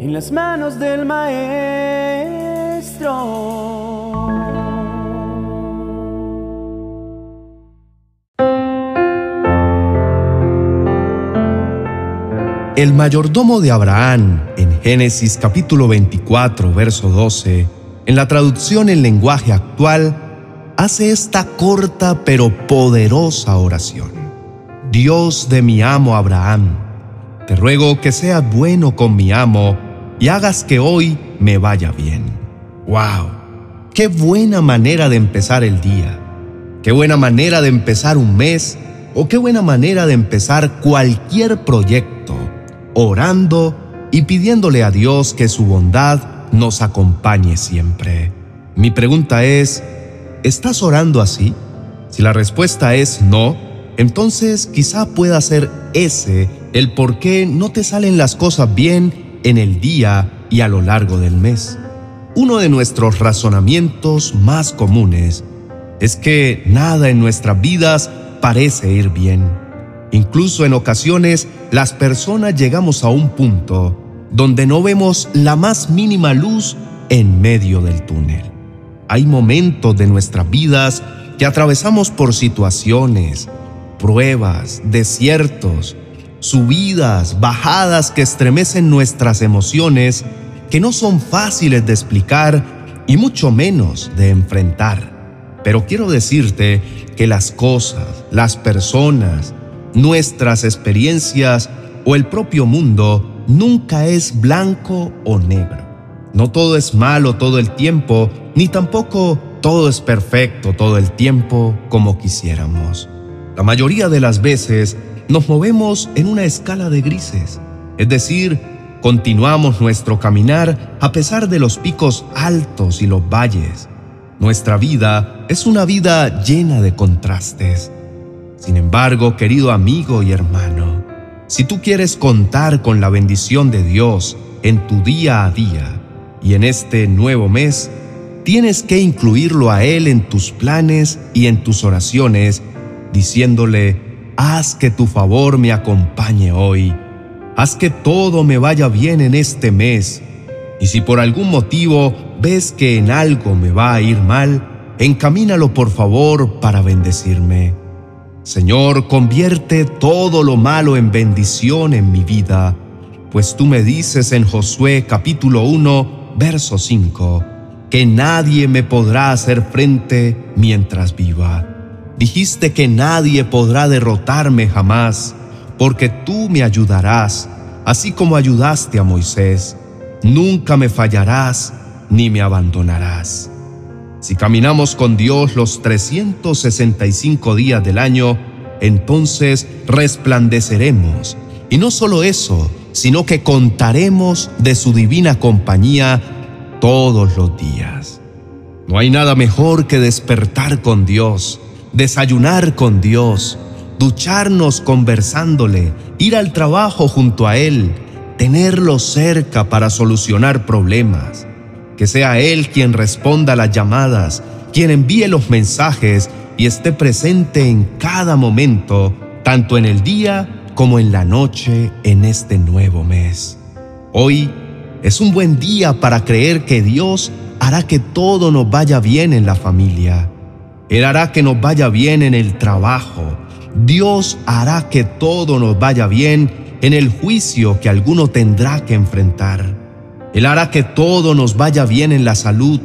en las manos del Maestro. El mayordomo de Abraham, en Génesis capítulo 24, verso 12, en la traducción en lenguaje actual, hace esta corta pero poderosa oración. Dios de mi amo Abraham, te ruego que seas bueno con mi amo y hagas que hoy me vaya bien. ¡Wow! ¡Qué buena manera de empezar el día! ¡Qué buena manera de empezar un mes! ¿O qué buena manera de empezar cualquier proyecto! orando y pidiéndole a Dios que su bondad nos acompañe siempre. Mi pregunta es, ¿estás orando así? Si la respuesta es no, entonces quizá pueda ser ese el por qué no te salen las cosas bien en el día y a lo largo del mes. Uno de nuestros razonamientos más comunes es que nada en nuestras vidas parece ir bien. Incluso en ocasiones las personas llegamos a un punto donde no vemos la más mínima luz en medio del túnel. Hay momentos de nuestras vidas que atravesamos por situaciones, pruebas, desiertos, subidas, bajadas que estremecen nuestras emociones, que no son fáciles de explicar y mucho menos de enfrentar. Pero quiero decirte que las cosas, las personas, nuestras experiencias o el propio mundo nunca es blanco o negro. No todo es malo todo el tiempo, ni tampoco todo es perfecto todo el tiempo como quisiéramos. La mayoría de las veces nos movemos en una escala de grises, es decir, continuamos nuestro caminar a pesar de los picos altos y los valles. Nuestra vida es una vida llena de contrastes. Sin embargo, querido amigo y hermano, si tú quieres contar con la bendición de Dios en tu día a día y en este nuevo mes, tienes que incluirlo a Él en tus planes y en tus oraciones, diciéndole, haz que tu favor me acompañe hoy, haz que todo me vaya bien en este mes, y si por algún motivo ves que en algo me va a ir mal, encamínalo por favor para bendecirme. Señor, convierte todo lo malo en bendición en mi vida, pues tú me dices en Josué capítulo 1, verso 5, que nadie me podrá hacer frente mientras viva. Dijiste que nadie podrá derrotarme jamás, porque tú me ayudarás, así como ayudaste a Moisés. Nunca me fallarás ni me abandonarás. Si caminamos con Dios los 365 días del año, entonces resplandeceremos. Y no solo eso, sino que contaremos de su divina compañía todos los días. No hay nada mejor que despertar con Dios, desayunar con Dios, ducharnos conversándole, ir al trabajo junto a Él, tenerlo cerca para solucionar problemas que sea Él quien responda a las llamadas, quien envíe los mensajes y esté presente en cada momento, tanto en el día como en la noche en este nuevo mes. Hoy es un buen día para creer que Dios hará que todo nos vaya bien en la familia. Él hará que nos vaya bien en el trabajo. Dios hará que todo nos vaya bien en el juicio que alguno tendrá que enfrentar. Él hará que todo nos vaya bien en la salud.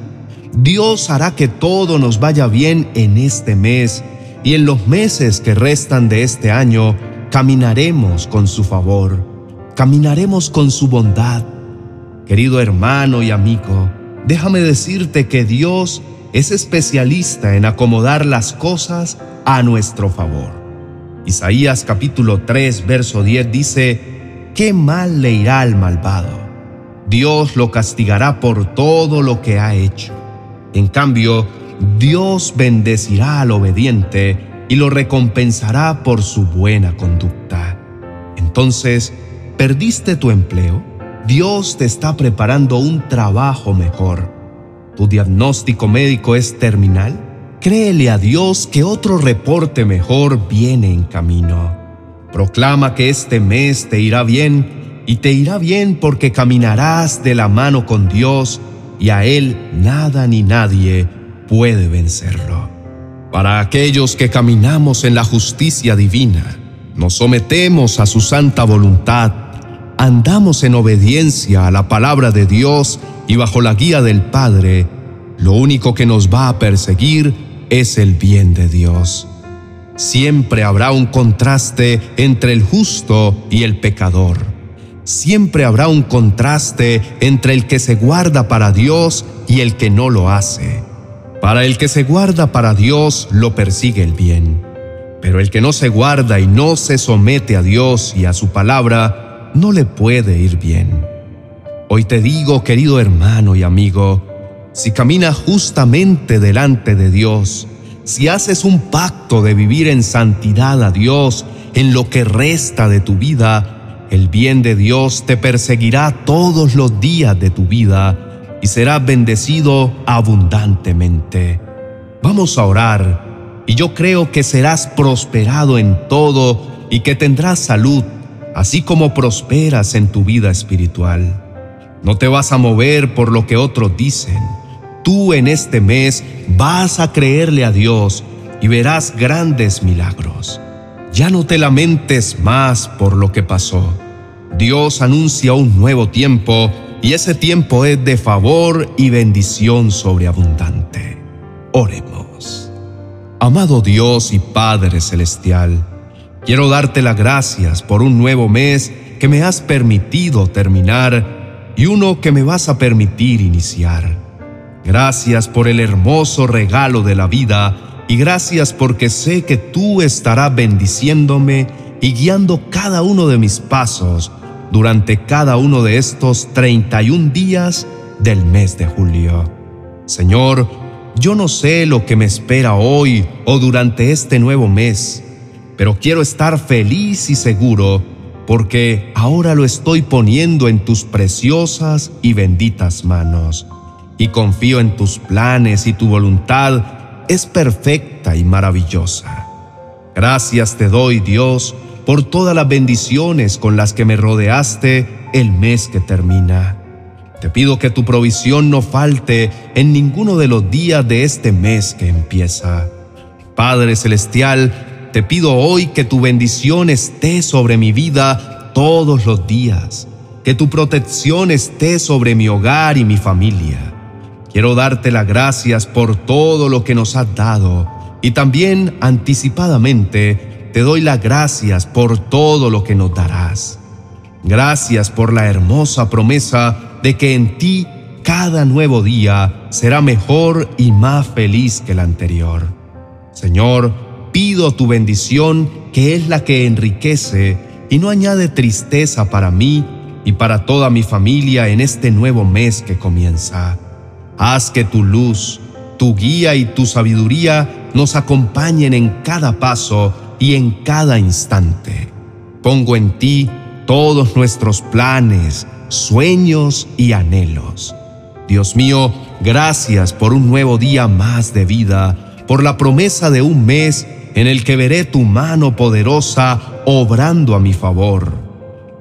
Dios hará que todo nos vaya bien en este mes y en los meses que restan de este año caminaremos con su favor, caminaremos con su bondad. Querido hermano y amigo, déjame decirte que Dios es especialista en acomodar las cosas a nuestro favor. Isaías capítulo 3, verso 10 dice, ¿qué mal le irá al malvado? Dios lo castigará por todo lo que ha hecho. En cambio, Dios bendecirá al obediente y lo recompensará por su buena conducta. Entonces, ¿perdiste tu empleo? Dios te está preparando un trabajo mejor. ¿Tu diagnóstico médico es terminal? Créele a Dios que otro reporte mejor viene en camino. Proclama que este mes te irá bien y te irá bien porque caminarás de la mano con Dios y a Él nada ni nadie puede vencerlo. Para aquellos que caminamos en la justicia divina, nos sometemos a su santa voluntad, andamos en obediencia a la palabra de Dios y bajo la guía del Padre, lo único que nos va a perseguir es el bien de Dios. Siempre habrá un contraste entre el justo y el pecador. Siempre habrá un contraste entre el que se guarda para Dios y el que no lo hace. Para el que se guarda para Dios lo persigue el bien, pero el que no se guarda y no se somete a Dios y a su palabra, no le puede ir bien. Hoy te digo, querido hermano y amigo, si caminas justamente delante de Dios, si haces un pacto de vivir en santidad a Dios en lo que resta de tu vida, el bien de Dios te perseguirá todos los días de tu vida y serás bendecido abundantemente. Vamos a orar y yo creo que serás prosperado en todo y que tendrás salud, así como prosperas en tu vida espiritual. No te vas a mover por lo que otros dicen tú en este mes vas a creerle a Dios y verás grandes milagros. Ya no te lamentes más por lo que pasó. Dios anuncia un nuevo tiempo y ese tiempo es de favor y bendición sobreabundante. Oremos. Amado Dios y Padre Celestial, quiero darte las gracias por un nuevo mes que me has permitido terminar y uno que me vas a permitir iniciar. Gracias por el hermoso regalo de la vida y gracias porque sé que tú estarás bendiciéndome y guiando cada uno de mis pasos durante cada uno de estos 31 días del mes de julio. Señor, yo no sé lo que me espera hoy o durante este nuevo mes, pero quiero estar feliz y seguro porque ahora lo estoy poniendo en tus preciosas y benditas manos y confío en tus planes y tu voluntad es perfecta y maravillosa. Gracias te doy, Dios, por todas las bendiciones con las que me rodeaste el mes que termina. Te pido que tu provisión no falte en ninguno de los días de este mes que empieza. Padre Celestial, te pido hoy que tu bendición esté sobre mi vida todos los días, que tu protección esté sobre mi hogar y mi familia Quiero darte las gracias por todo lo que nos has dado y también anticipadamente te doy las gracias por todo lo que nos darás. Gracias por la hermosa promesa de que en ti cada nuevo día será mejor y más feliz que el anterior. Señor, pido tu bendición que es la que enriquece y no añade tristeza para mí y para toda mi familia en este nuevo mes que comienza. Haz que tu luz, tu guía y tu sabiduría nos acompañen en cada paso y en cada instante. Pongo en ti todos nuestros planes, sueños y anhelos. Dios mío, gracias por un nuevo día más de vida, por la promesa de un mes en el que veré tu mano poderosa obrando a mi favor.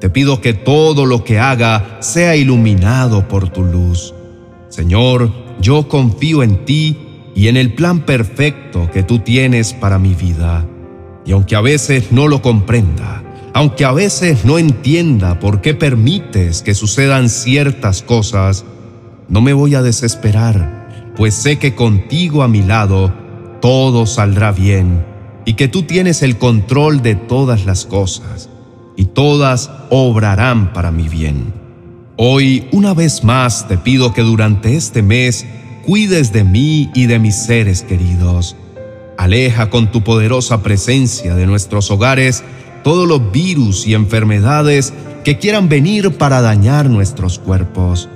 Te pido que todo lo que haga sea iluminado por tu luz Señor, yo confío en ti y en el plan perfecto que tú tienes para mi vida. Y aunque a veces no lo comprenda, aunque a veces no entienda por qué permites que sucedan ciertas cosas, no me voy a desesperar, pues sé que contigo a mi lado todo saldrá bien y que tú tienes el control de todas las cosas y todas obrarán para mi bien. Hoy, una vez más, te pido que durante este mes cuides de mí y de mis seres queridos. Aleja con tu poderosa presencia de nuestros hogares todos los virus y enfermedades que quieran venir para dañar nuestros cuerpos.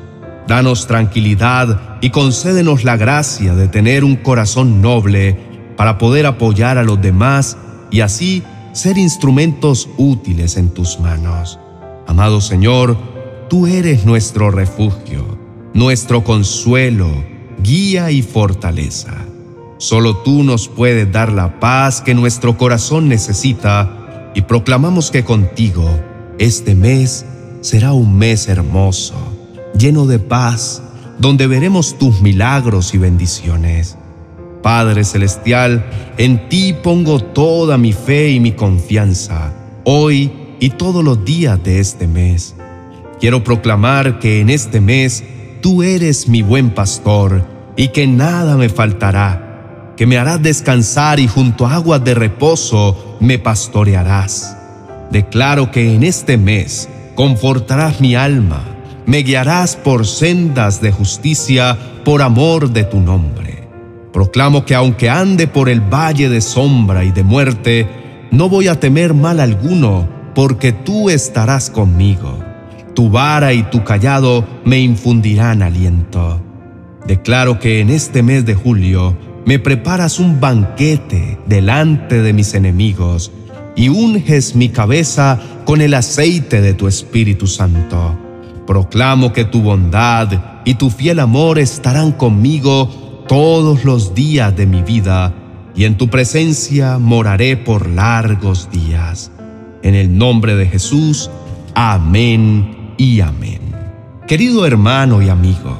Danos tranquilidad y concédenos la gracia de tener un corazón noble para poder apoyar a los demás y así ser instrumentos útiles en tus manos. Amado Señor, Tú eres nuestro refugio, nuestro consuelo, guía y fortaleza. Solo tú nos puedes dar la paz que nuestro corazón necesita y proclamamos que contigo este mes será un mes hermoso, lleno de paz, donde veremos tus milagros y bendiciones. Padre Celestial, en ti pongo toda mi fe y mi confianza, hoy y todos los días de este mes. Quiero proclamar que en este mes tú eres mi buen pastor y que nada me faltará, que me harás descansar y junto a aguas de reposo me pastorearás. Declaro que en este mes confortarás mi alma, me guiarás por sendas de justicia por amor de tu nombre. Proclamo que aunque ande por el valle de sombra y de muerte, no voy a temer mal alguno, porque tú estarás conmigo tu vara y tu callado me infundirán aliento. Declaro que en este mes de julio me preparas un banquete delante de mis enemigos y unges mi cabeza con el aceite de tu Espíritu Santo. Proclamo que tu bondad y tu fiel amor estarán conmigo todos los días de mi vida, y en tu presencia moraré por largos días. En el nombre de Jesús, amén y amén. Querido hermano y amigo,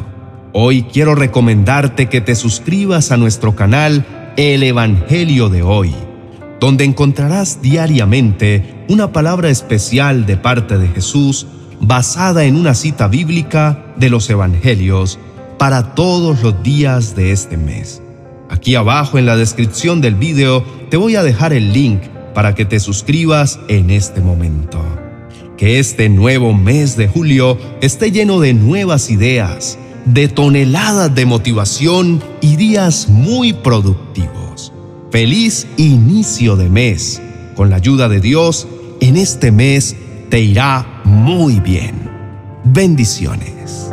hoy quiero recomendarte que te suscribas a nuestro canal El Evangelio de hoy, donde encontrarás diariamente una palabra especial de parte de Jesús basada en una cita bíblica de los Evangelios para todos los días de este mes. Aquí abajo en la descripción del video te voy a dejar el link para que te suscribas en este momento. Que este nuevo mes de julio esté lleno de nuevas ideas, de toneladas de motivación y días muy productivos. Feliz inicio de mes. Con la ayuda de Dios, en este mes te irá muy bien. Bendiciones.